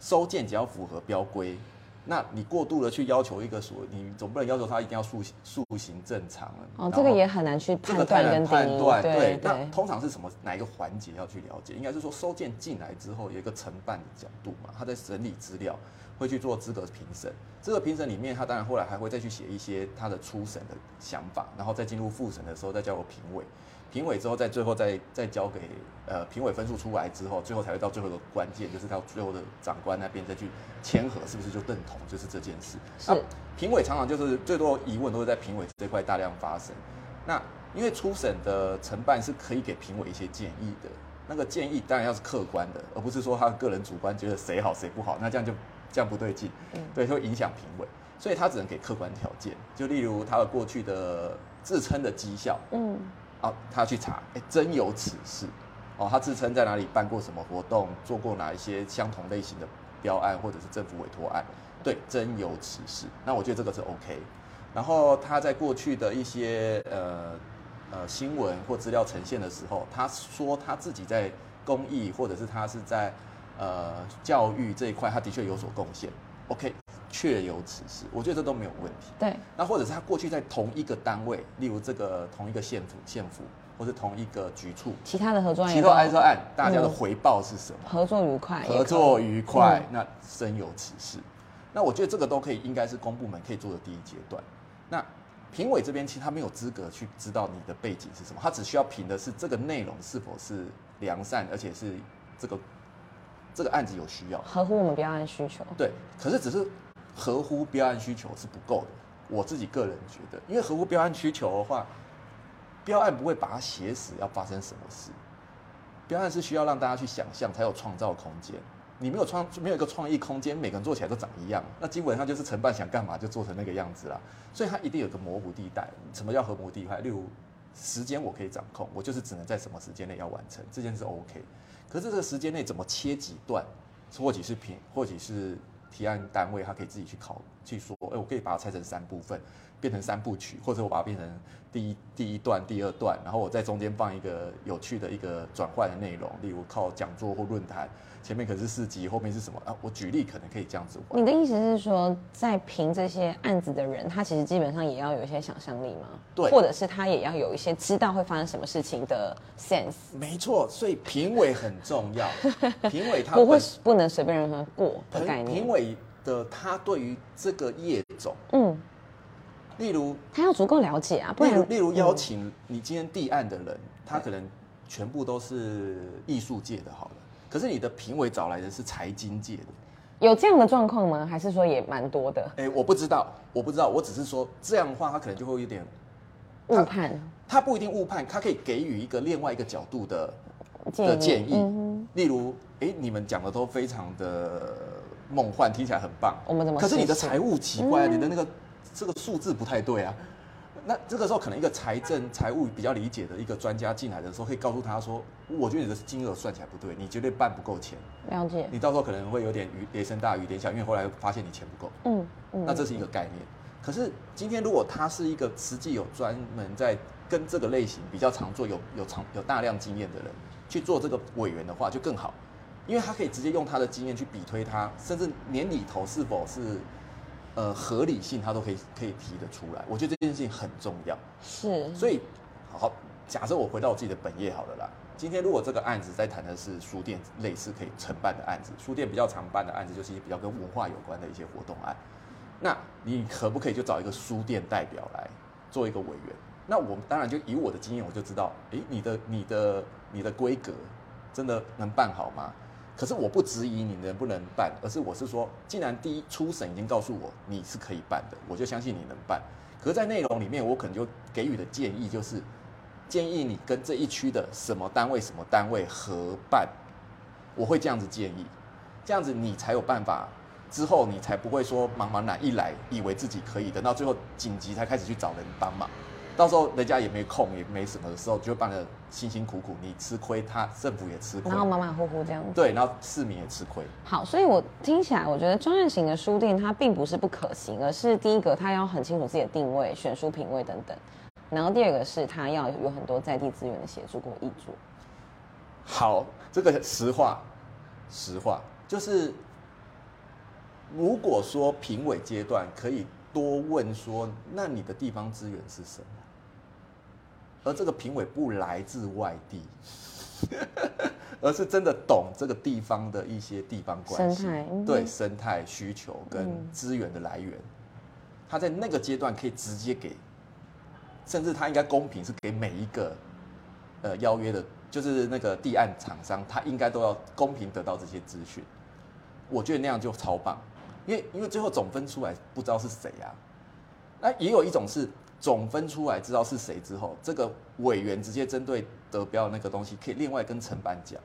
收件只要符合标规。那你过度的去要求一个所，你总不能要求他一定要塑塑形正常哦，这个也很难去判断跟判断。对，那通常是什么？哪一个环节要去了解？应该是说收件进来之后有一个承办的角度嘛，他在整理资料，会去做资格评审。这个评审里面，他当然后来还会再去写一些他的初审的想法，然后再进入复审的时候再交给评委。评委之后，在最后再再交给呃评委分数出来之后，最后才会到最后的关键，就是到最后的长官那边再去签合，是不是就认同就是这件事？是。评委常常就是最多疑问都是在评委这块大量发生。那因为初审的承办是可以给评委一些建议的，那个建议当然要是客观的，而不是说他个人主观觉得谁好谁不好，那这样就这样不对劲，嗯对，会影响评委，所以他只能给客观条件，就例如他的过去的自称的绩效，嗯。哦，他去查，哎，真有此事，哦，他自称在哪里办过什么活动，做过哪一些相同类型的标案或者是政府委托案，对，真有此事。那我觉得这个是 OK。然后他在过去的一些呃呃新闻或资料呈现的时候，他说他自己在公益或者是他是在呃教育这一块，他的确有所贡献，OK。确有此事，我觉得这都没有问题。对，那或者是他过去在同一个单位，例如这个同一个县府、县府，或是同一个局处，其他的合作案，其他案涉案，大家的回报是什么？合作愉快，合作愉快，那真有此事。那我觉得这个都可以，应该是公部门可以做的第一阶段。那评委这边其实他没有资格去知道你的背景是什么，他只需要评的是这个内容是否是良善，而且是这个这个案子有需要，合乎我们标案需求。对，可是只是。合乎标案需求是不够的，我自己个人觉得，因为合乎标案需求的话，标案不会把它写死要发生什么事，标案是需要让大家去想象才有创造空间，你没有创没有一个创意空间，每个人做起来都长一样，那基本上就是承办想干嘛就做成那个样子啦，所以它一定有个模糊地带。什么叫合模地带？例如时间我可以掌控，我就是只能在什么时间内要完成这件事 OK，可是这个时间内怎么切几段，或许是平，或许是。提案单位他可以自己去考去说，哎，我可以把它拆成三部分，变成三部曲，或者我把它变成第一第一段、第二段，然后我在中间放一个有趣的一个转换的内容，例如靠讲座或论坛，前面可是四集，后面是什么啊？我举例可能可以这样子。你的意思是说，在评这些案子的人，他其实基本上也要有一些想象力吗？对，或者是他也要有一些知道会发生什么事情的 sense？没错，所以评委很重要。评委他不会不能随便让他过的概念。评委的他对于这个业种，嗯。例如，他要足够了解啊，不然，例如邀请你今天递案的人，他可能全部都是艺术界的，好了，可是你的评委找来的是财经界的，有这样的状况吗？还是说也蛮多的？哎，我不知道，我不知道，我只是说这样的话，他可能就会有点误判，他不一定误判，他可以给予一个另外一个角度的的建议，例如，哎，你们讲的都非常的梦幻，听起来很棒，我们怎么？可是你的财务奇怪，你的那个。这个数字不太对啊，那这个时候可能一个财政财务比较理解的一个专家进来的时候，可以告诉他说：“我觉得你的金额算起来不对，你绝对办不够钱。”了解。你到时候可能会有点雨雷声大雨点小，因为后来发现你钱不够。嗯嗯。那这是一个概念。可是今天如果他是一个实际有专门在跟这个类型比较常做、有有长有大量经验的人去做这个委员的话，就更好，因为他可以直接用他的经验去比推他，甚至年里头是否是。呃，合理性他都可以可以提得出来，我觉得这件事情很重要。是，所以好，假设我回到我自己的本业好了啦。今天如果这个案子在谈的是书店类似可以承办的案子，书店比较常办的案子就是一些比较跟文化有关的一些活动案，那你可不可以就找一个书店代表来做一个委员？那我们当然就以我的经验，我就知道，诶，你的你的你的规格真的能办好吗？可是我不质疑你能不能办，而是我是说，既然第一初审已经告诉我你是可以办的，我就相信你能办。可是，在内容里面，我可能就给予的建议就是，建议你跟这一区的什么单位、什么单位合办，我会这样子建议，这样子你才有办法，之后你才不会说茫茫然一来，以为自己可以，等到最后紧急才开始去找人帮忙。到时候人家也没空，也没什么的时候，就办的辛辛苦苦，你吃亏，他政府也吃亏，然后马马虎虎这样子。对，然后市民也吃亏。好，所以我听起来，我觉得专业型的书店它并不是不可行，而是第一个，它要很清楚自己的定位、选书品味等等；然后第二个是它要有很多在地资源的协助或译作。好，这个实话，实话就是如果说评委阶段可以多问说，那你的地方资源是什么？而这个评委不来自外地，而是真的懂这个地方的一些地方关系。对生态需求跟资源的来源，他在那个阶段可以直接给，甚至他应该公平是给每一个呃邀约的，就是那个地案厂商，他应该都要公平得到这些资讯。我觉得那样就超棒，因为因为最后总分出来不知道是谁啊，那也有一种是总分出来知道是谁之后，这个委员直接针对得标那个东西，可以另外跟承办讲，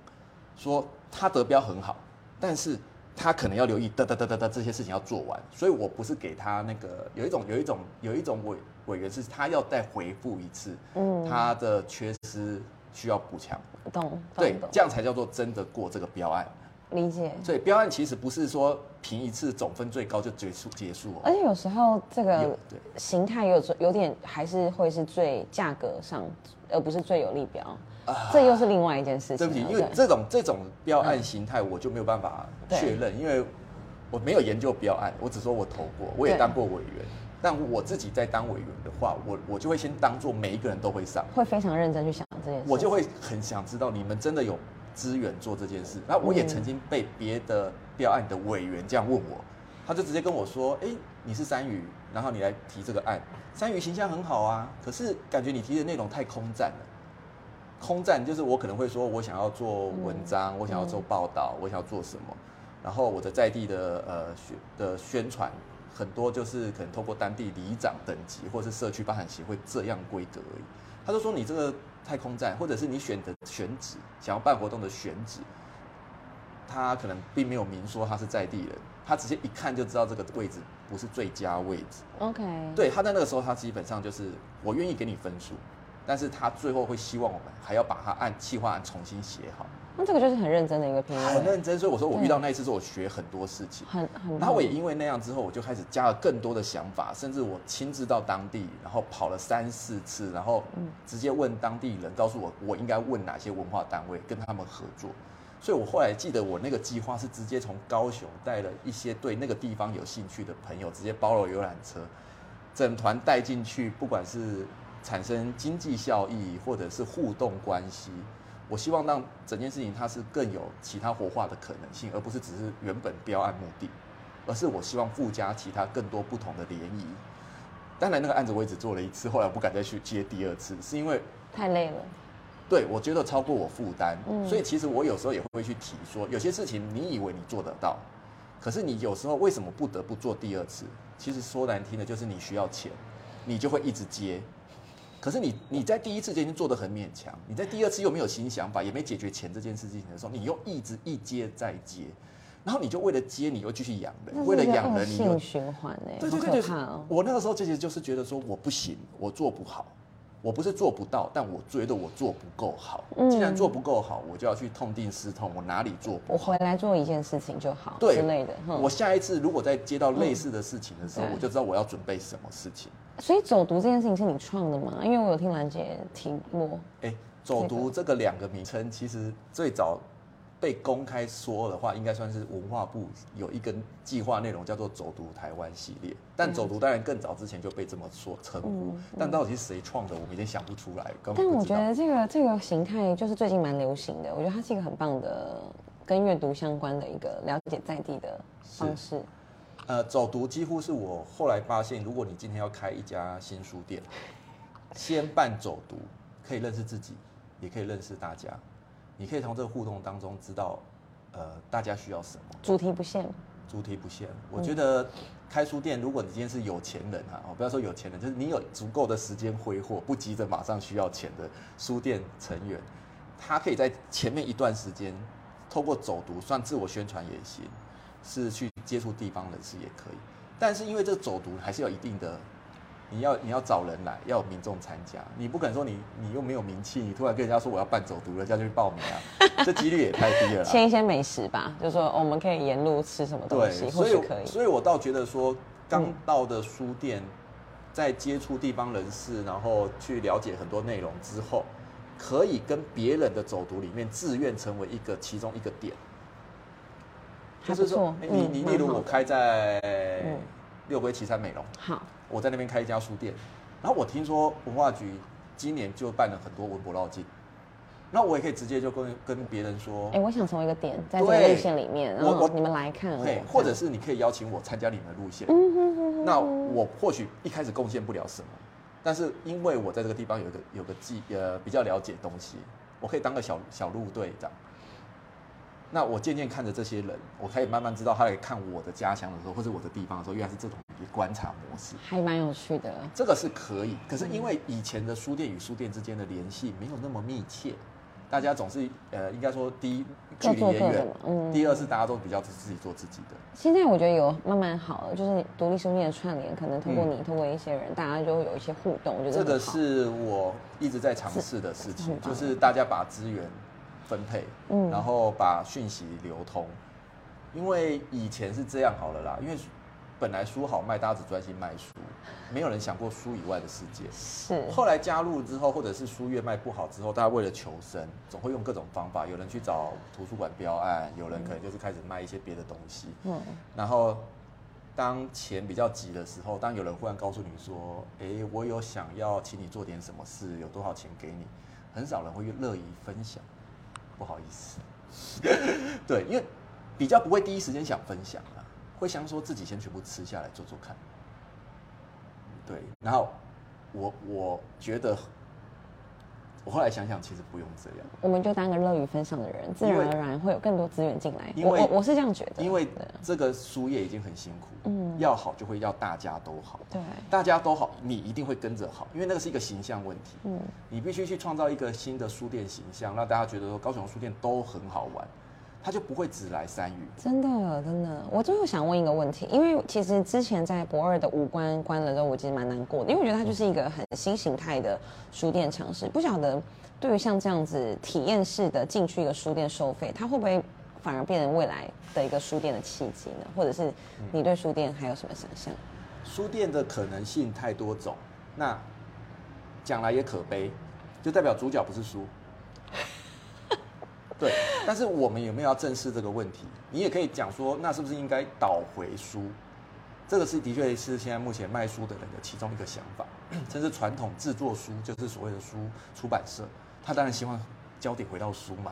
说他得标很好，但是他可能要留意哒哒哒哒哒这些事情要做完，所以我不是给他那个有一种有一种有一种委委员是他要再回复一次，嗯他的缺失需要补强，懂，对这样才叫做真的过这个标案。理解。所以标案其实不是说评一次总分最高就结束结束哦，而且有时候这个形态有有点还是会是最价格上，而不是最有利标，这又是另外一件事情对不起，因为这种这种标案形态我就没有办法确认，因为我没有研究标案，我只说我投过，我也当过委员。但我自己在当委员的话，我我就会先当做每一个人都会上，会非常认真去想这件事。我就会很想知道你们真的有资源做这件事。那我也嗯曾经被别的标案的委员这样问我，他就直接跟我说：“哎、你是三鱼，然后你来提这个案，三鱼形象很好啊，可是感觉你提的内容太空战了。空战就是我可能会说，我想要做文章，我想要做报道，我想要做什么，然后我的在地的呃宣的宣传。”很多就是可能透过当地里长等级或是社区发展协会这样规格而已。他就说你这个太空站，或者是你选的选址，想要办活动的选址，他可能并没有明说他是在地人，他直接一看就知道这个位置不是最佳位置。OK，对，他在那个时候，他基本上就是我愿意给你分数，但是他最后会希望我们还要把它按计划案重新写好，那这个就是很认真的一个评委，很认真。所以我说我遇到那一次之后，我学很多事情。很很。然后我也因为那样之后，我就开始加了更多的想法，甚至我亲自到当地，然后跑了三四次，然后直接问当地人，告诉我我应该问哪些文化单位，跟他们合作。所以我后来记得我那个计划是直接从高雄带了一些对那个地方有兴趣的朋友，直接包了游览车，整团带进去，不管是产生经济效益或者是互动关系，我希望让整件事情它是更有其他活化的可能性，而不是只是原本标案目的，而是我希望附加其他更多不同的涟漪。当然，那个案子我也只做了一次，后来我不敢再去接第二次，是因为太累了，对我觉得超过我负担，嗯所以其实我有时候也会去提说，有些事情你以为你做得到，可是你有时候为什么不得不做第二次？其实说难听的，就是你需要钱，你就会一直接。可是你你在第一次就已经做得很勉强，你在第二次又没有新想法，也没解决钱这件事情的时候，你又一直一接再接，然后你就为了接，你又继续养人，为了养人，你又性循环哎，好对对对对哦。我那个时候其实就是觉得说我不行，我做不好，我不是做不到，但我觉得我做不够好。嗯既然做不够好，我就要去痛定思痛，我哪里做不好？我回来做一件事情就好对之类的。哼我下一次如果再接到类似的事情的时候，嗯我就知道我要准备什么事情。所以走读这件事情是你创的吗？因为我有听兰姐提过，哎，走读这个两个名称，其实最早被公开说的话，应该算是文化部有一个计划内容叫做“走读台湾”系列。但走读当然更早之前就被这么说称呼，但到底是谁创的，我们已经想不出来，但我。觉得这个这个形态就是最近蛮流行的，我觉得它是一个很棒的跟阅读相关的一个了解在地的方式。呃，走读几乎是我后来发现，如果你今天要开一家新书店，先办走读，可以认识自己，也可以认识大家。你可以从这个互动当中知道，呃，大家需要什么，主题不限，主题不限。我觉得开书店，如果你今天是有钱人哈，哦，不要说有钱人，就是你有足够的时间挥霍，不急着马上需要钱的书店成员，他可以在前面一段时间，透过走读算自我宣传也行，是去接触地方人士也可以。但是因为这个走读还是有一定的，你要你要找人来，要有民众参加，你不可能说你你又没有名气，你突然跟人家说我要办走读，人家就去报名啊，这几率也太低了啦。签一些美食吧，就说、哦我们可以沿路吃什么东，西，或所以许可以。所以我倒觉得说，刚到的书店，在接触地方人士，然后去了解很多内容之后，可以跟别人的走读里面自愿成为一个其中一个点。就是说，你你例如我开在六龟岐山美容，好，我在那边开一家书店，然后我听说文化局今年就办了很多文博绕境。那我也可以直接就跟跟别人说，哎，我想从一个点，在这个路线里面，我我你们来看，对，或者是你可以邀请我参加你们的路线，嗯哼哼那我或许一开始贡献不了什么，但是因为我在这个地方有个有个记呃比较了解东西，我可以当个小小路队长。那我渐渐看着这些人，我可以慢慢知道他来看我的家乡的时候，或者我的地方的时候，原来是这种观察模式，还蛮有趣的。这个是可以，可是因为以前的书店与书店之间的联系没有那么密切。大家总是呃，应该说第一距离也远，嗯，第二是大家都比较自己做自己的。现在我觉得有慢慢好了，就是独立书店的串联，可能通过你，通过一些人，大家就会有一些互动。我觉得这个是我一直在尝试的事情，就是大家把资源分配，嗯，然后把讯息流通。因为以前是这样好了啦，因为。本来书好卖，大家只专心卖书，没有人想过书以外的世界。是。后来加入之后，或者是书越卖不好之后，大家为了求生，总会用各种方法。有人去找图书馆标案，有人可能就是开始卖一些别的东西。嗯。然后，当钱比较急的时候，当有人忽然告诉你说：“哎，我有想要请你做点什么事，有多少钱给你？”很少人会乐意分享。不好意思。对，因为比较不会第一时间想分享啊。会想说自己先全部吃下来做做看，对，然后我我觉得，我后来想想，其实不用这样，我们就当个乐于分享的人，自然而然会有更多资源进来。我我我是这样觉得，因为这个书业已经很辛苦，嗯，要好就会要大家都好，对，大家都好，你一定会跟着好，因为那个是一个形象问题，嗯，你必须去创造一个新的书店形象，让大家觉得说高雄书店都很好玩。他就不会只来三语。真的，真的。我最后想问一个问题，因为其实之前在博二的五关关了之后，我其实蛮难过的，因为我觉得它就是一个很新形态的书店尝试。不晓得对于像这样子体验式的进去一个书店收费，它会不会反而变成未来的一个书店的契机呢？或者是你对书店还有什么想象？书店的可能性太多种，那讲来也可悲，就代表主角不是书。对，但是我们有没有要正视这个问题？你也可以讲说，那是不是应该倒回书？这个是的确是现在目前卖书的人的其中一个想法。甚至传统制作书，就是所谓的书出版社，他当然希望焦点回到书嘛。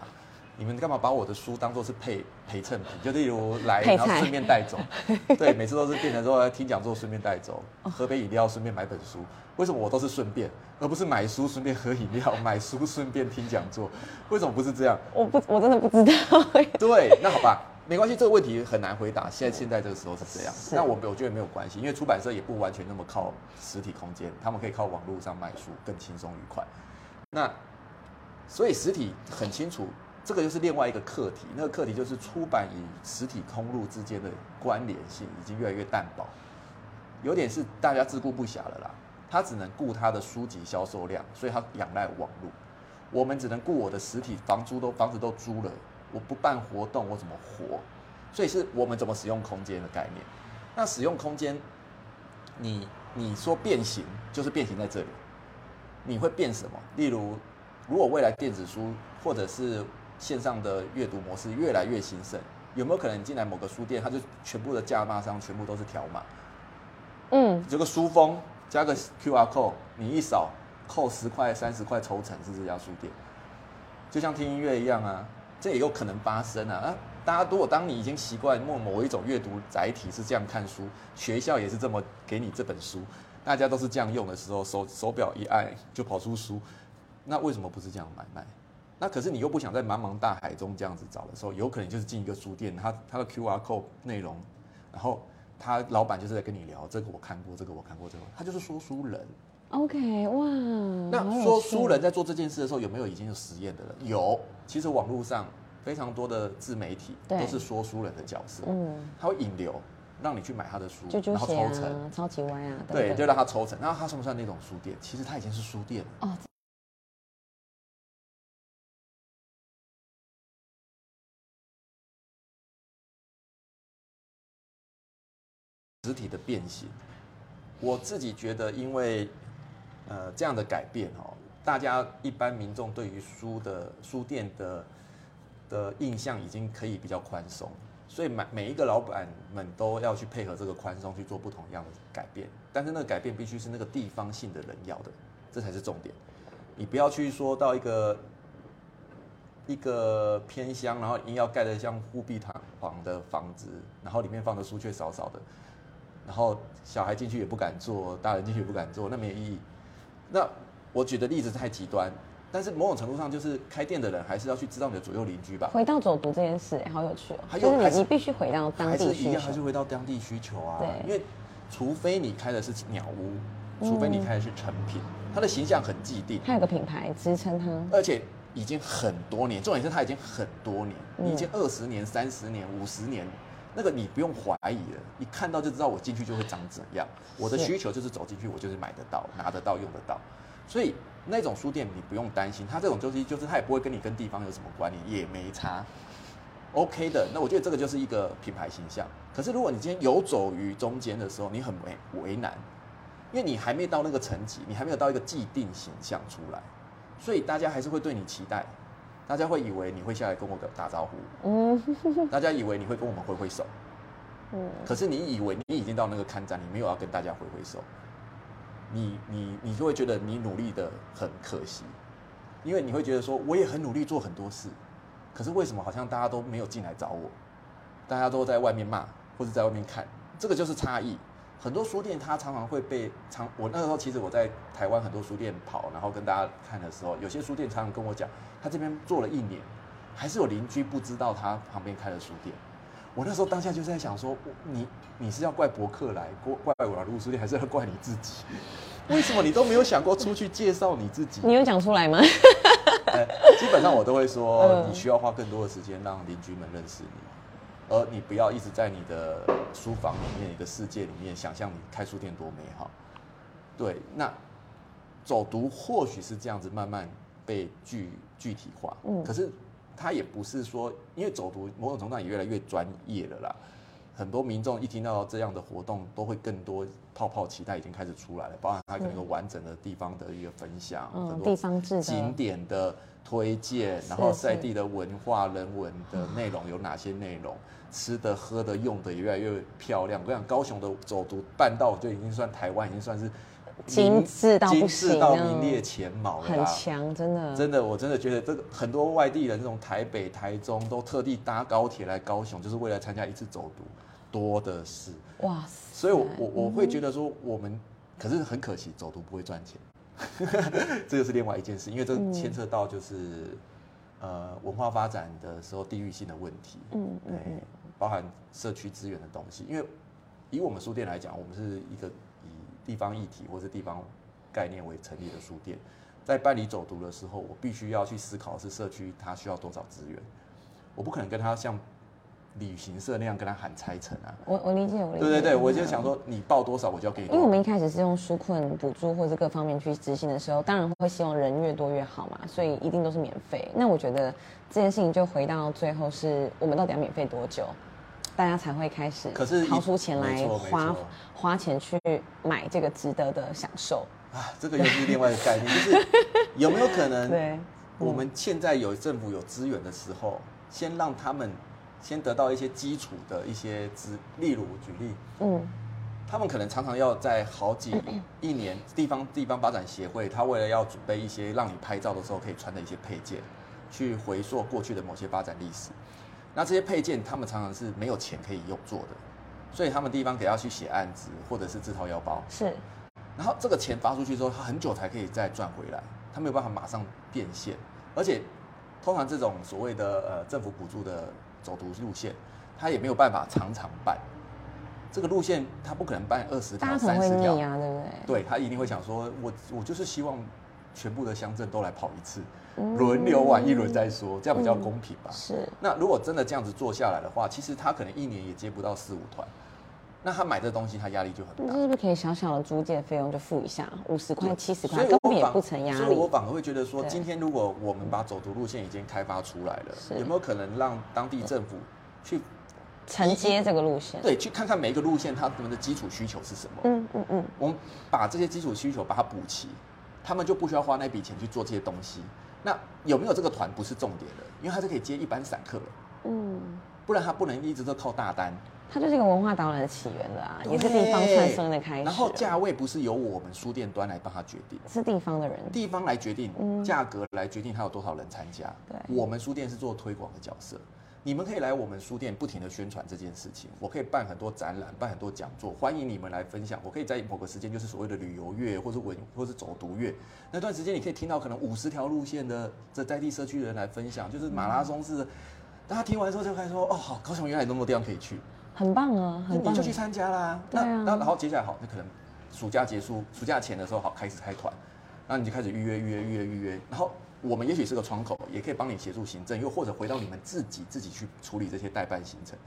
你们干嘛把我的书当做是配陪衬品？就例如来然后顺便带走，对，每次都是变成说听讲座顺便带走，喝杯饮料顺便买本书。为什么我都是顺便，而不是买书顺便喝饮料，买书顺便听讲座？为什么不是这样？我不，我真的不知道。对，那好吧，没关系，这个问题很难回答。现在现在这个时候是这样，那我我觉得没有关系，因为出版社也不完全那么靠实体空间，他们可以靠网络上卖书更轻松愉快。那所以实体很清楚。这个就是另外一个课题，那个课题就是出版与实体通路之间的关联性已经越来越淡薄，有点是大家自顾不暇了啦。他只能顾他的书籍销售量，所以他仰赖网络。我们只能顾我的实体房租都房子都租了，我不办活动我怎么活？所以是我们怎么使用空间的概念。那使用空间，你你说变形就是变形在这里，你会变什么？例如，如果未来电子书或者是线上的阅读模式越来越兴盛，有没有可能进来某个书店，它就全部的价码上全部都是条码？嗯，这个书封加个 QR code，你一扫扣十块、三十块抽成是这家书店，就像听音乐一样啊，这也有可能发生啊。啊，大家如果当你已经习惯某某一种阅读载体是这样看书，学校也是这么给你这本书，大家都是这样用的时候，手手表一按就跑出书，那为什么不是这样买卖？那可是你又不想在茫茫大海中这样子找的时候，有可能就是进一个书店，他他的 Q R code 内容，然后他老板就是在跟你聊，这个我看过，这个我看过，这个他就是说书人。OK，哇，那说书人在做这件事的时候，有没有已经有实验的人？有，其实网络上非常多的自媒体都是说书人的角色，嗯，他会引流，让你去买他的书，然后抽成，超级歪啊，对，就让他抽成，那他算不算那种书店？其实他已经是书店哦。实体的变形，我自己觉得，因为呃这样的改变哦，大家一般民众对于书的书店的的印象已经可以比较宽松，所以每每一个老板们都要去配合这个宽松去做不同样的改变，但是那个改变必须是那个地方性的人要的，这才是重点。你不要去说到一个一个偏乡，然后硬要盖的像忽必堂皇的房子，然后里面放的书却少少的，然后小孩进去也不敢坐，大人进去也不敢坐，那没有意义。那我举的例子太极端，但是某种程度上就是开店的人还是要去知道你的左右邻居吧。回到走读这件事，好有趣哦。就是你你必须回到当地需是一样，还是。回到当地需求啊。对因为除非你开的是鸟屋，除非你开的是成品，它的形象很既定，它有个品牌支撑它。而且已经很多年，重点是它已经很多年，已经二十年、三十年、五十年，那个你不用怀疑了，一看到就知道我进去就会长怎样。我的需求就是走进去，我就是买得到、拿得到、用得到，所以那种书店你不用担心，它这种东西就是它也不会跟你跟地方有什么关联，也没差。OK 的，那我觉得这个就是一个品牌形象。可是如果你今天游走于中间的时候，你很为为难，因为你还没到那个层级，你还没有到一个既定形象出来，所以大家还是会对你期待，大家会以为你会下来跟我打招呼，嗯 大家以为你会跟我们挥挥手，嗯，可是你以为你已经到那个看展，你没有要跟大家挥挥手，你你你就会觉得你努力的很可惜，因为你会觉得说我也很努力做很多事，可是为什么好像大家都没有进来找我，大家都在外面骂或者在外面看，这个就是差异。很多书店它常常会被常，我那时候其实我在台湾很多书店跑，然后跟大家看的时候，有些书店常常跟我讲，他这边做了一年，还是有邻居不知道他旁边开了书店。我那时候当下就在想说，你你是要怪博客来，怪怪我来路书店，还是要怪你自己？为什么你都没有想过出去介绍你自己？你有讲出来吗？呃 基本上我都会说，嗯你需要花更多的时间让邻居们认识你，而你不要一直在你的书房里面、你的世界里面想象你开书店多美好。对，那走读或许是这样子慢慢被具具体化，嗯可是它也不是说，因为走读某种程度上也越来越专业了啦。很多民众一听到这样的活动，都会更多泡泡期待已经开始出来了，包含它可能有完整的地方的一个分享，嗯很多地方志的景点的推荐，然后在地的文化人文的内容有哪些内容，吃的喝的用的也越来越漂亮。我想，高雄的走读半道就已经算台湾已经算是精名致到不精致到名列前茅了很。强，真的。真的，我真的觉得这个很多外地人，这种台北、台中都特地搭高铁来高雄，就是为了参加一次走读，多的是。哇塞！所以我，我我会觉得说，我们可是很可惜，走读不会赚钱，这个是另外一件事，因为这嗯牵涉到就是、呃文化发展的时候地域性的问题，嗯嗯对，包含社区资源的东西。因为以我们书店来讲，我们是一个以地方议题或是地方概念为成立的书店，在办理走读的时候，我必须要去思考是社区它需要多少资源，我不可能跟他像旅行社那样跟他喊拆成啊。我我理解，我理解。对对对，我就嗯想说，你报多少我就要给你。因为我们一开始是用纾困补助或者各方面去执行的时候，当然会希望人越多越好嘛，所以一定都是免费。那我觉得这件事情就回到最后是我们到底要免费多久，大家才会开始可是掏出钱来花花钱去买这个值得的享受。啊，这个又是另外一个概念，就是 有没有可能，对，我们现在有政府有资源的时候，先让他们先得到一些基础的一些资，例如举例，嗯，他们可能常常要在好几 一年，地方地方发展协会，他为了要准备一些让你拍照的时候可以穿的一些配件，去回溯过去的某些发展历史。那这些配件，他们常常是没有钱可以用做的，所以他们地方得要去写案子，或者是自掏腰包。是然后这个钱发出去之后，他很久才可以再赚回来，他没有办法马上变现，而且通常这种所谓的呃政府补助的走读路线，他也没有办法常常办。这个路线他不可能办二十条、三十条对不对？对他一定会想说，我我就是希望全部的乡镇都来跑一次，嗯轮流玩一轮再说，这样比较公平吧。是那如果真的这样子做下来的话，其实他可能一年也接不到四五团，那他买这东西他压力就很大。那是不是可以小小的租借费用就付一下，五十块、七十块，根本也反不成压力所以我。反而会觉得说，今天如果我们把走读路线已经开发出来了，有没有可能让当地政府去承接这个路线。对去看看每一个路线它们的基础需求是什么？嗯嗯嗯，我们把这些基础需求把它补齐，他们就不需要花那笔钱去做这些东西。那有没有这个团不是重点的，因为他是可以接一般散客的。嗯，不然他不能一直都靠大单。它就是一个文化导览的起源了啊，也是地方产生的开始。然后价位不是由我们书店端来帮他决定，是地方的人，地方来决定，价格来决定他有多少人参加。对我们书店是做推广的角色。你们可以来我们书店不停的宣传这件事情，我可以办很多展览，办很多讲座，欢迎你们来分享。我可以在某个时间，就是所谓的旅游月或是文或是走读月，那段时间你可以听到可能五十条路线的这在地社区的人来分享，就是马拉松式的。大家听完之后就开始说，哦，好，高雄原来有那么多地方可以去，很棒啊，很棒。你就去参加啦。那那然后接下来好，那可能暑假结束，暑假前的时候好开始开团，然后你就开始预约预约预约预约，然后我们也许是个窗口，也可以帮你协助行政，又或者回到你们自己自己去处理这些代办行程，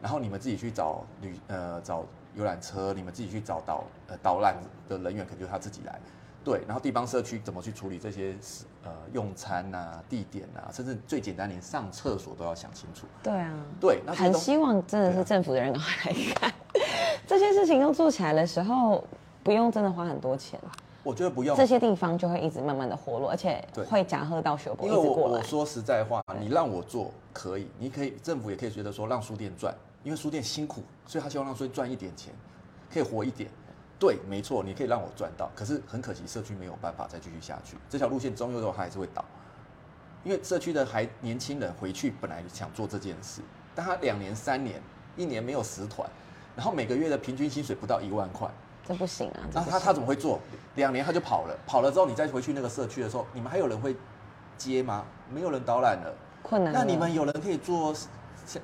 然后你们自己去找旅呃找游览车，你们自己去找导呃导览的人员，可能就是他自己来。对，然后地方社区怎么去处理这些呃用餐啊、地点啊，甚至最简单连上厕所都要想清楚。对啊，对，那很希望真的是政府的人赶快来看，这些事情都做起来的时候，不用真的花很多钱，我觉得不用这些地方就会一直慢慢的活络，而且会夹喝到学博因为我。我说实在话，你让我做可以，你可以政府也可以觉得说让书店赚，因为书店辛苦，所以他希望让书店赚一点钱，可以活一点。对，没错，你可以让我赚到，可是很可惜社区没有办法再继续下去，这条路线终究的话还是会倒，因为社区的还年轻人回去本来想做这件事，但他两年三年一年没有十团，然后每个月的平均薪水不到一万块，这不行啊，那他他怎么会做？两年他就跑了，跑了之后你再回去那个社区的时候，你们还有人会接吗？没有人导览了。困难？那你们有人可以做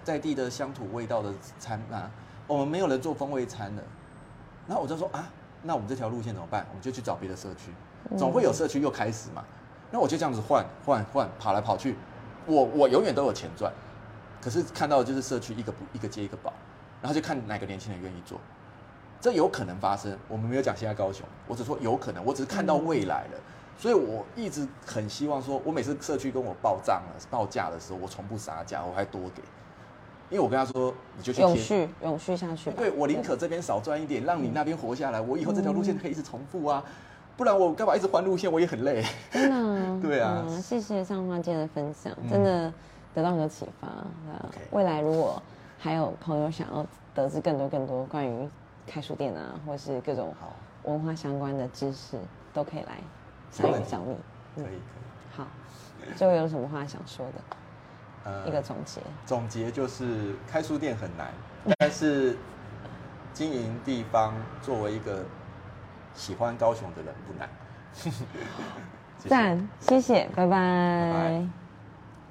在地的乡土味道的餐吗？我们没有人做风味餐的。然后我就说啊，那我们这条路线怎么办？我们就去找别的社区，总会有社区又开始嘛。那我就这样子换换换，跑来跑去，我我永远都有钱赚。可是看到的就是社区一个不一个接一个保，然后就看哪个年轻人愿意做。这有可能发生，我们没有讲现在高雄，我只说有可能，我只是看到未来了，所以我一直很希望说，我每次社区跟我报账了、报价的时候，我从不杀价，我还多给，因为我跟他说，你就去贴，永续永续下去吧。对我宁可这边少赚一点，让你那边活下来，我以后这条路线可以一直重复啊，不然我干嘛一直换路线，我也很累。真的啊，对啊嗯谢谢上花姐的分享，嗯真的得到很多启发。未来如果还有朋友想要得知更多更多关于开书店啊，或是各种，文化相关的知识，都可以来没问题找找你。可以可以。好，最后有什么话想说的？呃一个总结。总结就是开书店很难，但是经营地方作为一个喜欢高雄的人不难。赞 谢赞，谢拜拜